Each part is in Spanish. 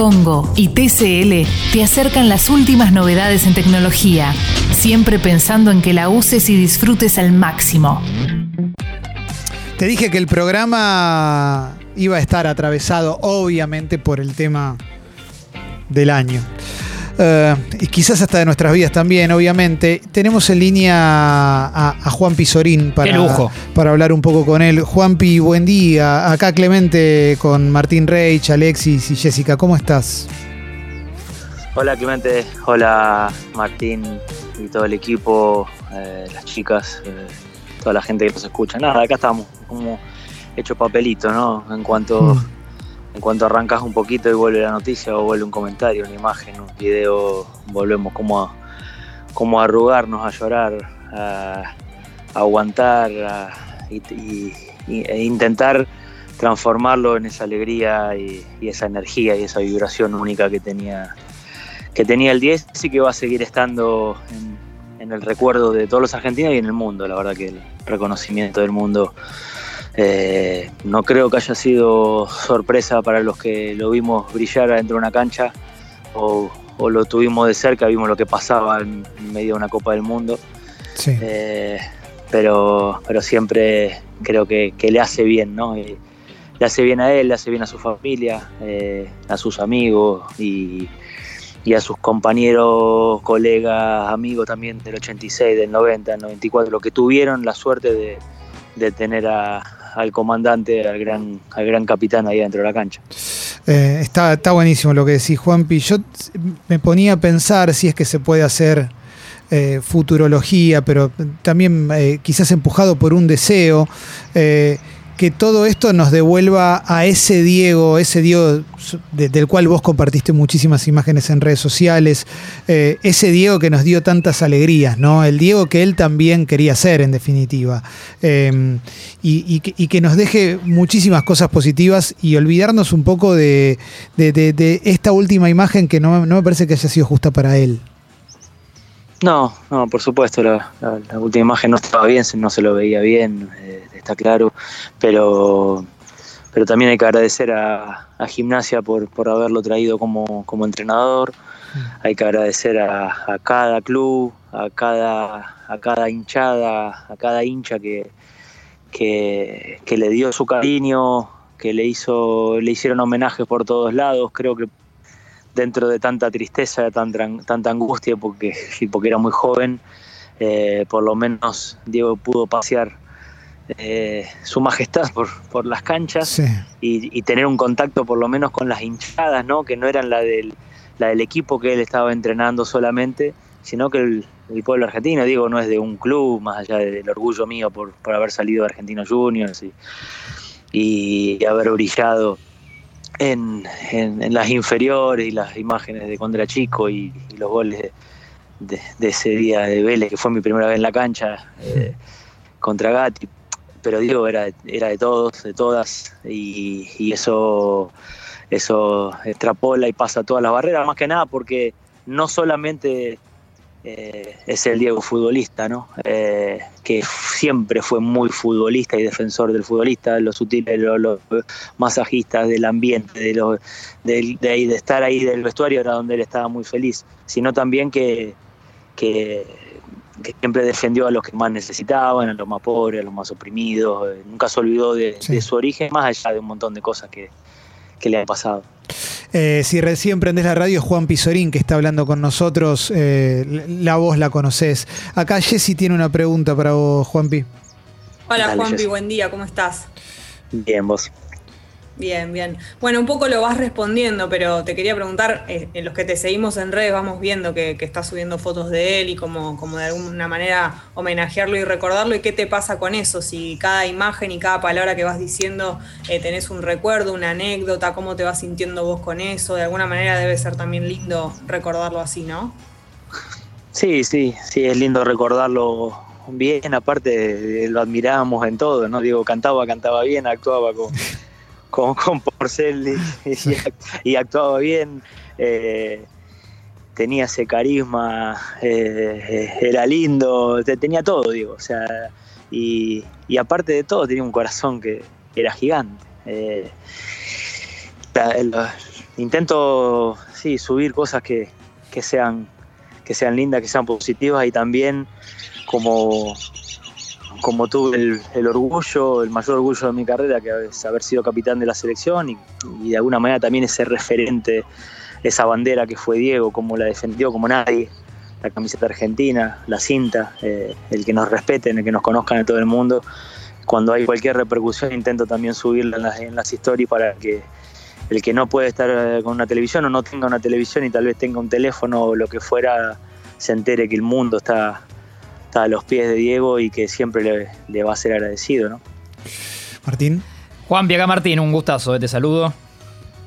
Congo y TCL te acercan las últimas novedades en tecnología, siempre pensando en que la uses y disfrutes al máximo. Te dije que el programa iba a estar atravesado obviamente por el tema del año. Eh, y quizás hasta de nuestras vidas también, obviamente. Tenemos en línea a, Juan Pizorín para, para hablar un poco con él. Juanpi, buen día. Acá Clemente con Martín Reich, Alexis y Jessica. ¿Cómo estás? Hola Clemente, hola Martín y todo el equipo, eh, las chicas, eh, toda la gente que nos escucha. Nada, acá estamos como hecho papelito, ¿no? En cuanto... Mm en cuanto arrancas un poquito y vuelve la noticia o vuelve un comentario, una imagen, un video, volvemos como a, como a arrugarnos, a llorar, a, aguantar e intentar transformarlo en esa alegría y, esa energía y esa vibración única que tenía, que tenía el 10 y que va a seguir estando en el recuerdo de todos los argentinos y en el mundo. La verdad que el reconocimiento del mundo eh, no creo que haya sido sorpresa para los que lo vimos brillar dentro de una cancha o, lo tuvimos de cerca, vimos lo que pasaba en, medio de una Copa del Mundo. Eh, pero, pero siempre creo que, le hace bien, ¿no? le hace bien a él, le hace bien a su familia, eh, a sus amigos y, a sus compañeros, colegas, amigos también del 86, del 90, del 94, lo que tuvieron la suerte de tener a, al comandante, al gran, al gran capitán ahí dentro de la cancha. Eh, está, está buenísimo lo que decís, Juanpi. Yo me ponía a pensar si es que se puede hacer eh, futurología, pero también eh, quizás empujado por un deseo que todo esto nos devuelva a ese Diego, ese Diego del cual vos compartiste muchísimas imágenes en redes sociales, eh, ese Diego que nos dio tantas alegrías, ¿no? El Diego que él también quería ser, en definitiva. Em, y, que, nos deje muchísimas cosas positivas y olvidarnos un poco de, esta última imagen que no, me parece que haya sido justa para él. No, no, por supuesto, la, última imagen no estaba bien, no se lo veía bien. Eh, está claro, pero, pero también hay que agradecer a, Gimnasia por, haberlo traído como, entrenador, mm. hay que agradecer a, cada club, a cada, a cada hinchada, a cada hincha que, que, le dio su cariño, que le, hizo, le hicieron homenajes por todos lados, creo que dentro de tanta tristeza, tanta, tanta angustia, porque, porque era muy joven, eh, por lo menos Diego pudo pasear eh, su majestad por, por las canchas y, tener un contacto por lo menos con las hinchadas, ¿no? que no eran la del, la del equipo que él estaba entrenando solamente, sino que el, pueblo argentino, digo, no es de un club, más allá del orgullo mío por, haber salido de Argentinos Juniors y, haber brillado en, las inferiores y las imágenes de cuando era chico y, los goles de, ese día de Vélez, que fue mi primera vez en la cancha eh, contra Gatti pero digo, era, era de todos, de todas, y, eso, eso extrapola y pasa todas las barreras, más que nada porque no solamente eh, es el Diego futbolista, ¿no? Eh, que siempre fue muy futbolista y defensor del futbolista, los sutiles, los, masajistas, del ambiente, de, lo, de, de, estar ahí del vestuario era donde él estaba muy feliz, sino también que, que que siempre defendió a los que más necesitaban, a los más pobres, a los más oprimidos, eh, nunca se olvidó de, su origen, más allá de un montón de cosas que, le han pasado. Eh, si recién prendés la radio, Juan Pizorín, que está hablando con nosotros, eh, la voz la conoces. Acá Jessy tiene una pregunta para vos, Juanpi. Hola Juanpi, buen día, ¿cómo estás? Bien, vos. Bien, bien. Bueno, un poco lo vas respondiendo, pero te quería preguntar, eh, en los que te seguimos en redes vamos viendo que, que estás subiendo fotos de él y como, como de alguna manera homenajearlo y recordarlo, ¿y qué te pasa con eso? Si cada imagen y cada palabra que vas diciendo eh, tenés un recuerdo, una anécdota, ¿cómo te vas sintiendo vos con eso? De alguna manera debe ser también lindo recordarlo así, ¿no? Sí, sí, sí, es lindo recordarlo bien, aparte lo admiramos en todo, ¿no? Digo, cantaba, cantaba bien, actuaba con con, con Porcel y, actuaba bien. Eh, tenía ese carisma, eh, era lindo, tenía todo, digo, o sea, y, aparte de todo tenía un corazón que era gigante. Eh, intento, sí, subir cosas que, que, sean, que sean lindas, que sean positivas y también como, como tuve el, orgullo, el mayor orgullo de mi carrera, que es haber sido capitán de la selección y, de alguna manera también ese referente, esa bandera que fue Diego, como la defendió como nadie la camiseta argentina, la cinta, eh, el que nos respeten, el que nos conozcan en todo el mundo. Cuando hay cualquier repercusión intento también subirla en las, en las stories para que el que no puede estar eh, con una televisión o no tenga una televisión y tal vez tenga un teléfono o lo que fuera, se entere que el mundo está, está a los pies de Diego y que siempre le, le va a ser agradecido. ¿no? Martín. Juan Piaga Martín, un gustazo, eh, te saludo.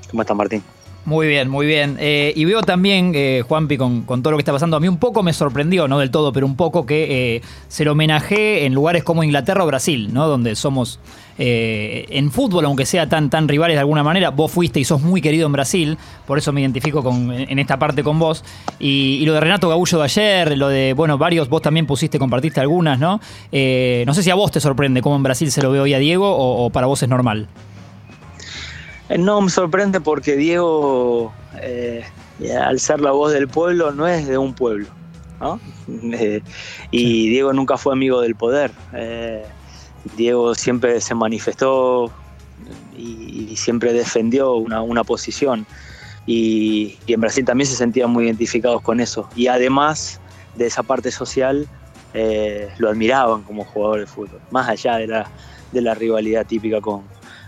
¿Cómo estás, Martín? Muy bien, muy bien. Eh, y veo también, eh, Juanpi, con, todo lo que está pasando, a mí un poco me sorprendió, no del todo, pero un poco que eh, se lo homenaje en lugares como Inglaterra o Brasil, ¿no? Donde somos eh, en fútbol, aunque sea tan, tan rivales de alguna manera. Vos fuiste y sos muy querido en Brasil, por eso me identifico con, en esta parte con vos. Y, lo de Renato Gabullo de ayer, lo de, bueno, varios, vos también pusiste, compartiste algunas, ¿no? no sé si a vos te sorprende cómo en Brasil se lo ve hoy a Diego o para vos es normal. Eh, no me sorprende porque Diego, eh, al ser la voz del pueblo, no es de un pueblo. ¿no? Eh, y Diego nunca fue amigo del poder. Diego siempre se manifestó y, siempre defendió una, posición. Y, en Brasil también se sentían muy identificados con eso. Y además de esa parte social, lo admiraban como jugador de fútbol, más allá de la, de la rivalidad típica con,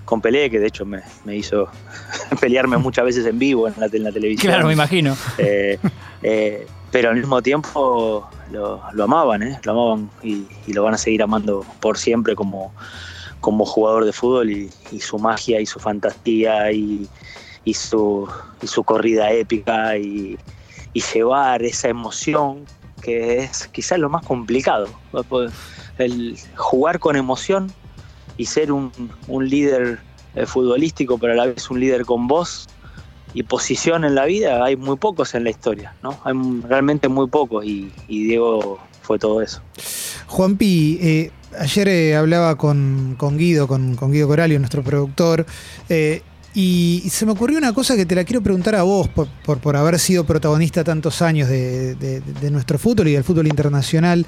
con Pelé, que de hecho me, hizo pelearme muchas veces en vivo en la, televisión. Claro, me imagino. Eh, eh, pero al mismo tiempo lo, amaban, ¿eh? lo amaban y, lo van a seguir amando por siempre como, como jugador de fútbol y, su magia y su fantasía y, su, su corrida épica y, llevar esa emoción que es quizás lo más complicado. El jugar con emoción y ser un, líder eh, futbolístico, pero a la vez un líder con voz y posición en la vida, hay muy pocos en la historia, ¿no? Hay realmente muy pocos y, Diego fue todo eso. Juanpi, eh, ayer eh, hablaba con, Guido, con, Guido Coralio, nuestro productor, y se me ocurrió una cosa que te la quiero preguntar a vos, por, por, haber sido protagonista tantos años de, de, nuestro fútbol y del fútbol internacional.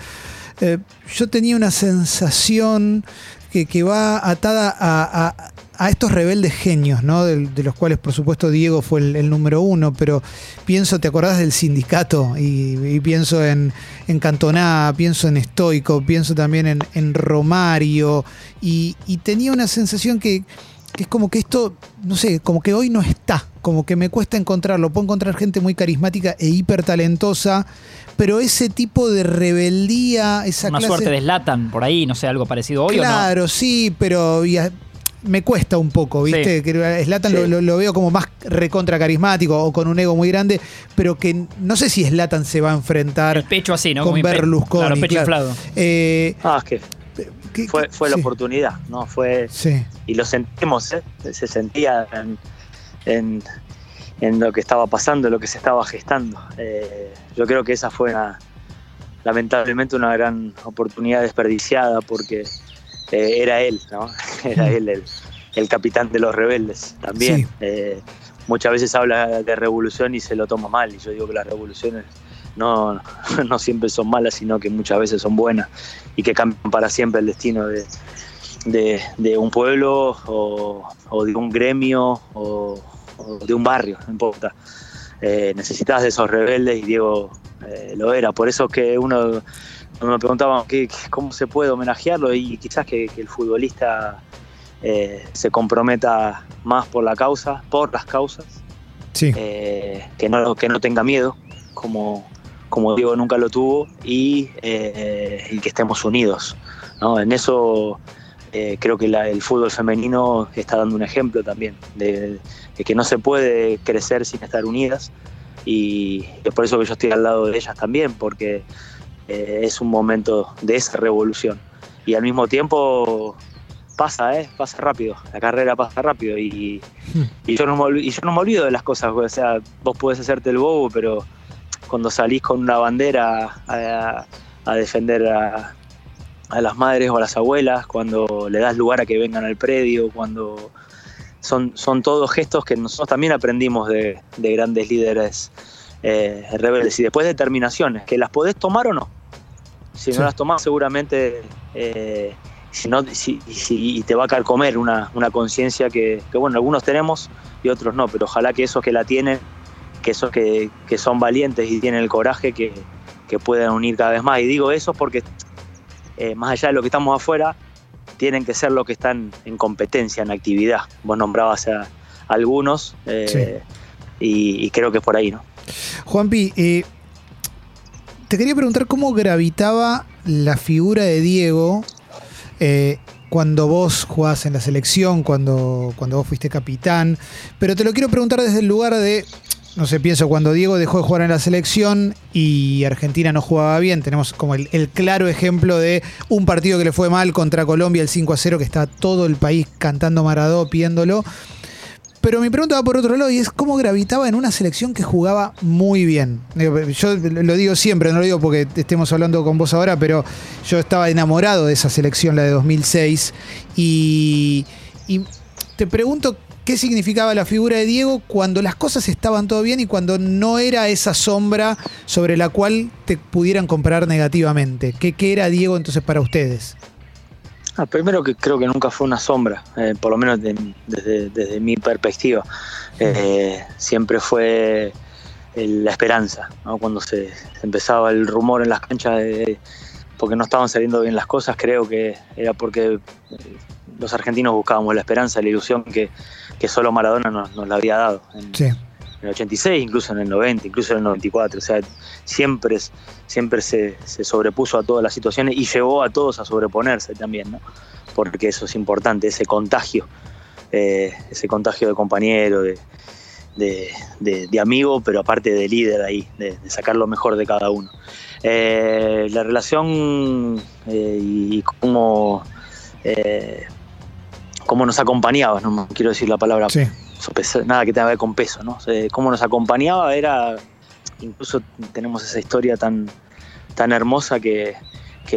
yo tenía una sensación que, va atada a, estos rebeldes genios, ¿no? De, los cuales, por supuesto, Diego fue el, número uno, pero pienso, ¿te acordás del sindicato? Y, pienso en, en, Cantoná, pienso en Estoico, pienso también en, Romario, y, tenía una sensación que, que es como que esto, no sé, como que hoy no está, como que me cuesta encontrarlo. Puedo encontrar gente muy carismática e hiper talentosa, pero ese tipo de rebeldía, esa Una suerte de Slatan por ahí, no sé, algo parecido hoy Claro, ¿o no? sí, pero me cuesta un poco, ¿viste? Que Slatan lo, veo como más recontra carismático o con un ego muy grande, pero que no sé si Slatan se va a enfrentar pecho así, ¿no? con Berlusconi. Claro, pecho inflado. Eh, ah, es que fue, fue la oportunidad, ¿no? Fue. Sí. Y lo sentimos, ¿eh? Se sentía en en lo que estaba pasando, lo que se estaba gestando. Eh, yo creo que esa fue lamentablemente una gran oportunidad desperdiciada porque eh, era él, ¿no? Era él el, capitán de los rebeldes también. Muchas veces habla de revolución y se lo toma mal y yo digo que las revoluciones no, no siempre son malas, sino que muchas veces son buenas y que cambian para siempre el destino de, de, un pueblo o, o de un gremio o, de un barrio, no importa. Eh, necesitas de esos rebeldes y Diego eh, lo era. Por eso que uno me preguntaba cómo se puede homenajearlo y quizás que, el futbolista eh, se comprometa más por la causa, por las causas, sí. que, no, que no tenga miedo, como, como Diego nunca lo tuvo, y, y que estemos unidos. ¿no? En eso eh, creo que el fútbol femenino está dando un ejemplo también de, que no se puede crecer sin estar unidas y es por eso que yo estoy al lado de ellas también, porque eh, es un momento de esa revolución y al mismo tiempo pasa, ¿eh? pasa rápido, la carrera pasa rápido y, yo, no me, y yo no me olvido de las cosas, o sea, vos podés hacerte el bobo, pero cuando salís con una bandera a defender a, a las madres o a las abuelas, cuando le das lugar a que vengan al predio, cuando son, son todos gestos que nosotros también aprendimos de, grandes líderes eh, rebeldes y después determinaciones, que las podés tomar o no. Si no las tomás seguramente eh, si no, si, y te va a carcomer una, una conciencia que, bueno, algunos tenemos y otros no, pero ojalá que esos que la tienen, que esos que, que son valientes y tienen el coraje, que, que puedan unir cada vez más. Y digo eso porque eh, más allá de lo que estamos afuera, tienen que ser los que están en competencia, en actividad. Vos nombrabas a, algunos eh, y, creo que es por ahí, ¿no? Juanpi, eh, te quería preguntar cómo gravitaba la figura de Diego eh, cuando vos jugás en la selección, cuando, cuando vos fuiste capitán, pero te lo quiero preguntar desde el lugar de, no sé, pienso, cuando Diego dejó de jugar en la selección y Argentina no jugaba bien, tenemos como el, claro ejemplo de un partido que le fue mal contra Colombia, el 5 a 0, que está todo el país cantando Maradó, pidiéndolo. Pero mi pregunta va por otro lado y es cómo gravitaba en una selección que jugaba muy bien. Yo lo digo siempre, no lo digo porque estemos hablando con vos ahora, pero yo estaba enamorado de esa selección, la de 2006. Y, y te pregunto qué significaba la figura de Diego cuando las cosas estaban todo bien y cuando no era esa sombra sobre la cual te pudieran comparar negativamente. ¿Qué, era Diego entonces para ustedes? Ah, primero que creo que nunca fue una sombra, eh, por lo menos desde, mi perspectiva. Eh, siempre fue la esperanza, cuando se, empezaba el rumor en las canchas de, porque no estaban saliendo bien las cosas, creo que era porque eh, los argentinos buscábamos la esperanza, la ilusión que, solo Maradona nos, la había dado. sí en el 86, incluso en el 90, incluso en el 94. O sea, siempre, siempre se, sobrepuso a todas las situaciones y llevó a todos a sobreponerse también, ¿no? Porque eso es importante, ese contagio, eh, ese contagio de compañero, de, de, amigo, pero aparte de líder ahí, de, sacar lo mejor de cada uno. Eh, la relación eh, y cómo, cómo nos acompañaba, no quiero decir la palabra nada que tenga que ver con peso, ¿no? cómo nos acompañaba era, incluso tenemos esa historia tan, tan hermosa que,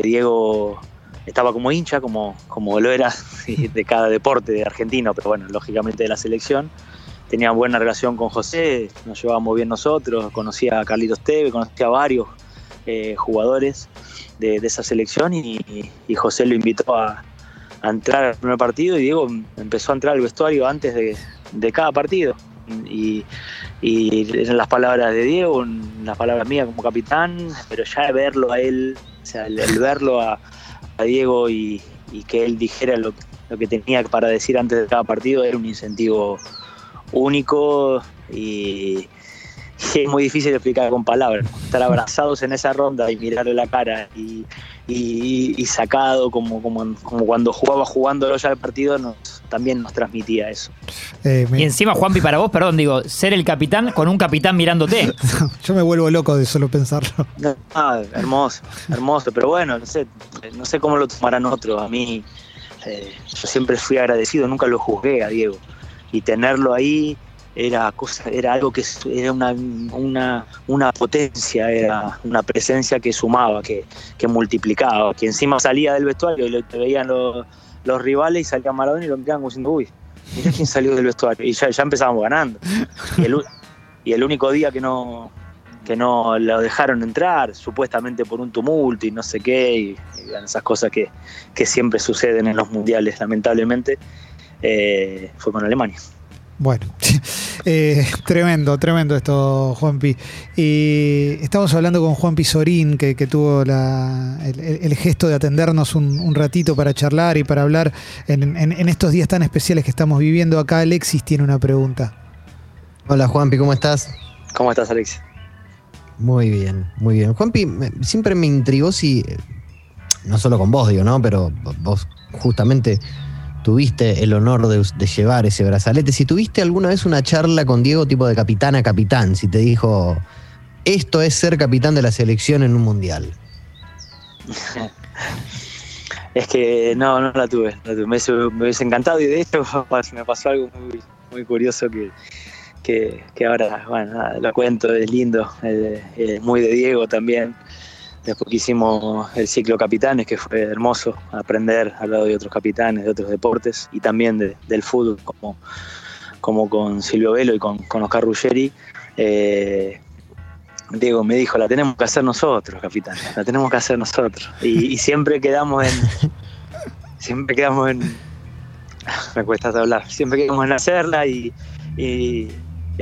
Diego estaba como hincha, como, como lo era de cada deporte de argentino, pero bueno, lógicamente de la selección. Tenía buena relación con José, nos llevábamos bien nosotros, conocía a Carlitos Teve, conocía a varios eh, jugadores de, esa selección y, José lo invitó a, a entrar al primer partido y Diego empezó a entrar al vestuario antes de, de cada partido. Y, en las palabras de Diego, las palabras mías como capitán, pero ya verlo a él, o sea, el, verlo a, Diego y, que él dijera lo, que tenía para decir antes de cada partido era un incentivo único y, es muy difícil explicar con palabras. Estar abrazados en esa ronda y mirarle la cara y, sacado como, como, como, cuando jugaba jugando ya el partido nos, también nos transmitía eso. Eh, y encima, Juanpi, para vos, perdón, digo, ser el capitán con un capitán mirándote. Yo me vuelvo loco de solo pensarlo. Ah, hermoso, hermoso, pero bueno, no sé, no sé cómo lo tomarán otros. A mí, eh, yo siempre fui agradecido, nunca lo juzgué a Diego. Y tenerlo ahí era cosa, era algo que era una, una, una potencia, era una presencia que sumaba, que, que multiplicaba, que encima salía del vestuario y lo, te veían los los rivales y salía Maradona y lo miraban diciendo, uy, mira quién salió del vestuario. Y ya, ya empezábamos ganando. Y el, y el único día que no, que no lo dejaron entrar, supuestamente por un tumulto y no sé qué, y, esas cosas que, que, siempre suceden en los mundiales, lamentablemente, eh, fue con Alemania. Bueno, eh, tremendo, tremendo esto, Juanpi. Y estamos hablando con Juan Pizorín, que, tuvo el, gesto de atendernos un, ratito para charlar y para hablar en, estos días tan especiales que estamos viviendo. Acá Alexis tiene una pregunta. Hola Juanpi, ¿cómo estás? ¿Cómo estás, Alexis? Muy bien, muy bien. Juanpi, siempre me intrigó si, no solo con vos, digo, ¿no? Pero vos justamente tuviste el honor de, llevar ese brazalete, si tuviste alguna vez una charla con Diego tipo de capitán a capitán, si te dijo, esto es ser capitán de la selección en un mundial. es que no, no la tuve, Me, hubiese, encantado y de hecho me pasó algo muy, curioso que, ahora, bueno, lo cuento, es lindo, es muy de Diego también Después que hicimos el ciclo capitanes, que fue hermoso aprender al lado de otros capitanes de otros deportes y también del fútbol, como, como con Silvio Velo y con, con Oscar Ruggeri. Eh, Diego me dijo, la tenemos que hacer nosotros, capitán, la tenemos que hacer nosotros. Y, siempre quedamos en... Siempre quedamos en... Me cuesta hablar. Siempre quedamos en hacerla y, y,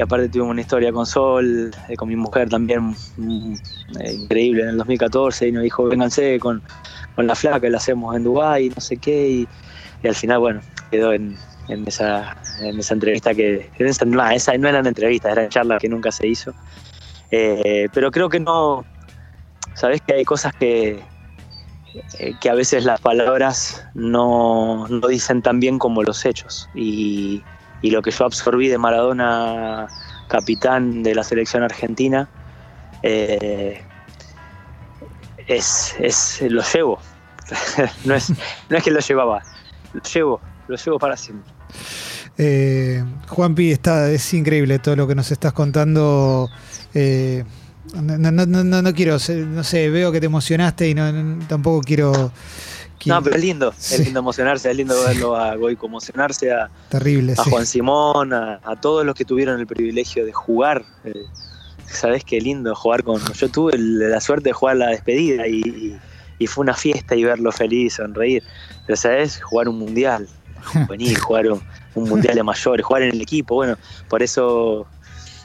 aparte tuvimos una historia con Sol, eh, con mi mujer también mm, eh, increíble en el 2014 y nos dijo, vénganse con, con la flaca, la hacemos en Dubái, no sé qué. Y, al final, bueno, quedó en, esa, en esa entrevista que... Esa, no, esa no eran entrevistas, eran charlas que nunca se hizo. Eh, pero creo que no, sabes que hay cosas que, que a veces las palabras no, dicen tan bien como los hechos. Y, lo que yo absorbí de Maradona, capitán de la selección argentina, eh, es, es, lo llevo. no, es, no es que lo llevaba, lo llevo, lo llevo para siempre. Juanpi, está, es increíble todo lo que nos estás contando. Eh, no, quiero, no sé, veo que te emocionaste y no, tampoco quiero... No, pero es lindo, es lindo emocionarse, es lindo verlo a Goico emocionarse, a, Terrible, a Juan Simón, a, todos los que tuvieron el privilegio de jugar. Eh, Sabes qué lindo jugar con. Yo tuve la suerte de jugar la despedida y, fue una fiesta y verlo feliz, sonreír. Pero, ¿sabes? Jugar un mundial, venir, jugar un, un mundial de mayores, jugar en el equipo. Bueno, por eso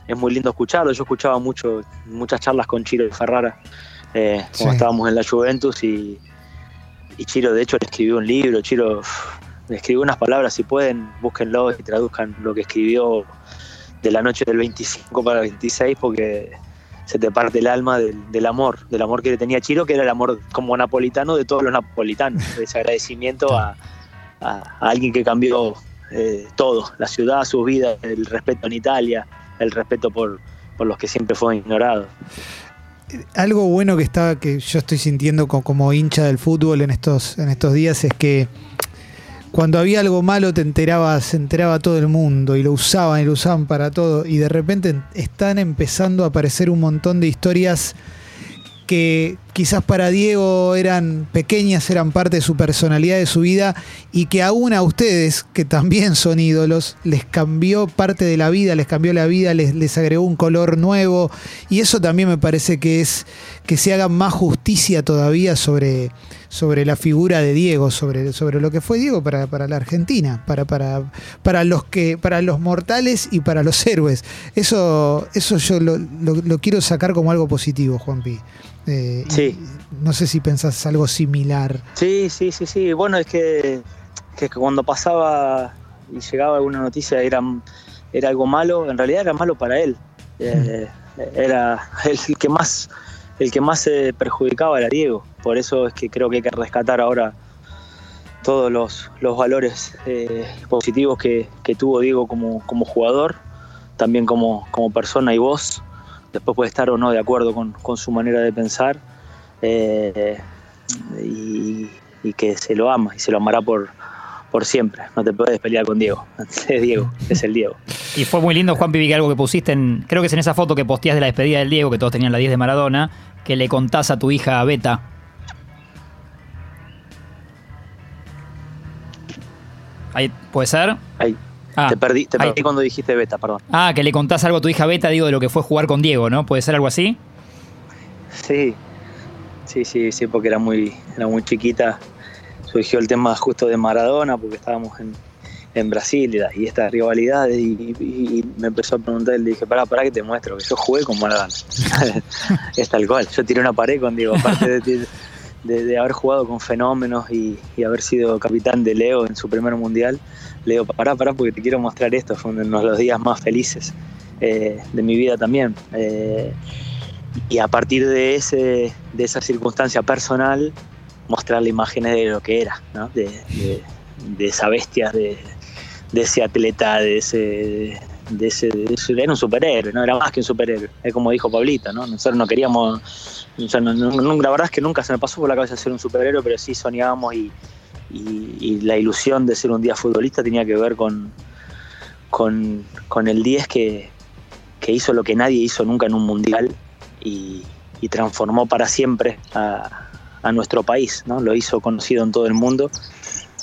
es muy lindo escucharlo. Yo escuchaba mucho, muchas charlas con Chiro y Ferrara eh, cuando estábamos en la Juventus y, Chiro de hecho le escribió un libro, Chiro le escribió unas palabras, si pueden, búsquenlo y traduzcan lo que escribió de la noche del 25 para el 26 porque se te parte el alma del, amor, del amor que le tenía Chiro, que era el amor como napolitano de todos los napolitanos, ese agradecimiento a, alguien que cambió eh, todo, la ciudad, su vida, el respeto en Italia, el respeto por, los que siempre fueron ignorados. Algo bueno que está, que yo estoy sintiendo como, hincha del fútbol en estos, en estos días es que cuando había algo malo te enterabas, se enteraba todo el mundo y lo usaban y lo usaban para todo. Y de repente están empezando a aparecer un montón de historias que quizás para Diego eran pequeñas, eran parte de su personalidad, de su vida, y que aún a ustedes, que también son ídolos, les cambió parte de la vida, les cambió la vida, les, les agregó un color nuevo, y eso también me parece que es que se haga más justicia todavía sobre, sobre la figura de Diego, sobre, sobre lo que fue Diego para, la Argentina, para, para, para, los que, para los mortales y para los héroes. Eso, eso yo lo, lo quiero sacar como algo positivo, Juanpi. Eh, sí. No sé si pensás algo similar. Sí, sí, sí, sí. Bueno, es que, cuando pasaba y llegaba alguna noticia era, era algo malo, en realidad era malo para él. Eh, era el que más el que más se perjudicaba era Diego. Por eso es que creo que hay que rescatar ahora todos los, valores eh, positivos que, tuvo Diego como, como jugador, también como, como persona y voz después puede estar o no de acuerdo con, su manera de pensar eh, y, que se lo ama y se lo amará por, por siempre. No te puedes pelear con Diego. Es Diego, es el Diego. Y fue muy lindo, Juan Pivi, algo que pusiste en. Creo que es en esa foto que posteas de la despedida del Diego, que todos tenían la 10 de Maradona, que le contás a tu hija Beta. Ahí, ¿Puede ser? Ahí. Ah, te perdí, te perdí cuando dijiste beta, perdón. Ah, que le contás algo a tu hija beta, digo, de lo que fue jugar con Diego, ¿no? ¿Puede ser algo así? Sí, sí, sí, sí, porque era muy, era muy chiquita. Surgió el tema justo de Maradona, porque estábamos en, Brasil y, esta rivalidad y, me empezó a preguntar le dije, pará, pará que te muestro, que yo jugué con Maradona. es tal cual, yo tiré una pared con Diego, aparte de, haber jugado con fenómenos y, haber sido capitán de Leo en su primer mundial le digo, pará, pará, porque te quiero mostrar esto, fue uno de los días más felices eh, de mi vida también. Eh, y a partir de, ese, de esa circunstancia personal, mostrarle imágenes de lo que era, ¿no? de, esa bestia, de, ese atleta, de ese, de ese, era un superhéroe, no era más que un superhéroe, es como dijo Pablita, ¿no? nosotros no queríamos, la verdad es que nunca se me pasó por la cabeza ser un superhéroe, pero sí soñábamos y, y, la ilusión de ser un día futbolista tenía que ver con, con, el 10 que, hizo lo que nadie hizo nunca en un mundial y, y transformó para siempre a, a nuestro país, ¿no? Lo hizo conocido en todo el mundo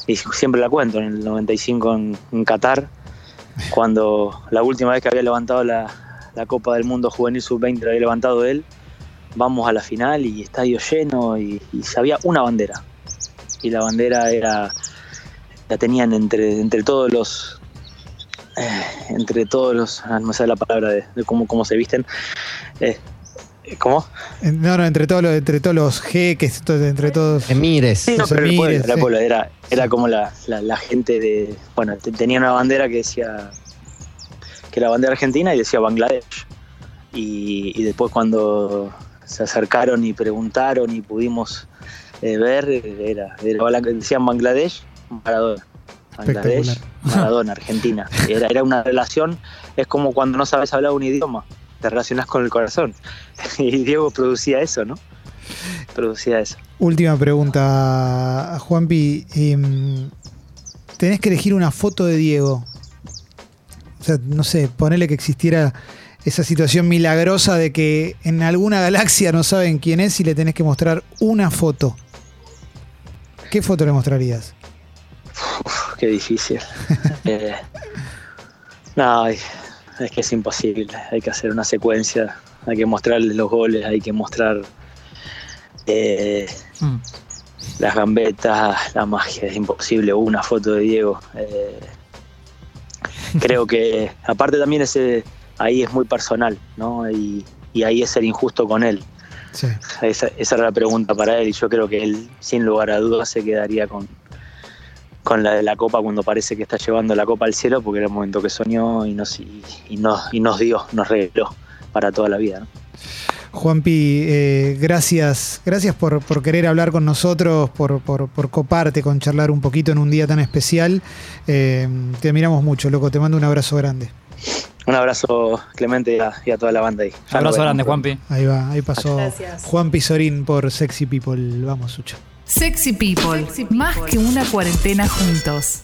y siempre la cuento, en el 95 en, en Qatar, cuando la última vez que había levantado la, la Copa del Mundo Juvenil Sub-20 la había levantado él, vamos a la final y estadio lleno y, y había una bandera. Y la bandera era, la tenían entre, entre todos los, eh, entre todos los, ah, no sale la palabra de, de cómo, cómo se visten. Eh, ¿Cómo? Eh, No, no, entre todos los, entre todos los jeques, entre todos. Emires. Sí, no, Los pero el pueblo, emires, el sí. pueblo, era, era como la, la- la gente de. Bueno, te- tenía una bandera que decía. que era bandera argentina y decía Bangladesh. Y, y después cuando se acercaron y preguntaron y pudimos eh, ver, eh, era, era decían Bangladesh, Maradona. Bangladesh. Maradona, Argentina. Era, era una relación, es como cuando no sabes hablar un idioma, te relacionas con el corazón. Y Diego producía eso, ¿no? Producía eso. Última pregunta, Juanpi. Em, tenés que elegir una foto de Diego. O sea, no sé, ponele que existiera esa situación milagrosa de que en alguna galaxia no saben quién es y le tenés que mostrar una foto. ¿Qué foto le mostrarías? Uf, qué difícil. Eh, no, es que es imposible. Hay que hacer una secuencia, hay que mostrarle los goles, hay que mostrar eh, Mm. las gambetas, la magia. Es imposible una foto de Diego. Eh, creo que, aparte también ese ahí es muy personal, ¿no? Y, y ahí es ser injusto con él. Sí. Esa, esa era la pregunta para él y yo creo que él, sin lugar a dudas, se quedaría con, con la de la copa cuando parece que está llevando la copa al cielo porque era el momento que soñó y nos, y, y nos, y nos dio, nos regaló para toda la vida. ¿no? Juanpi, eh, gracias, gracias por, por querer hablar con nosotros, por, por, por coparte con charlar un poquito en un día tan especial. Eh, te admiramos mucho, loco. Te mando un abrazo grande. Un abrazo, Clemente, y a, y a toda la banda ahí. Ya Abrazo grande. Juanpi. Ahí va, ahí pasó Gracias. Juan Pizorín por Sexy People. Vamos, Sucho. Sexy People, más que una cuarentena juntos.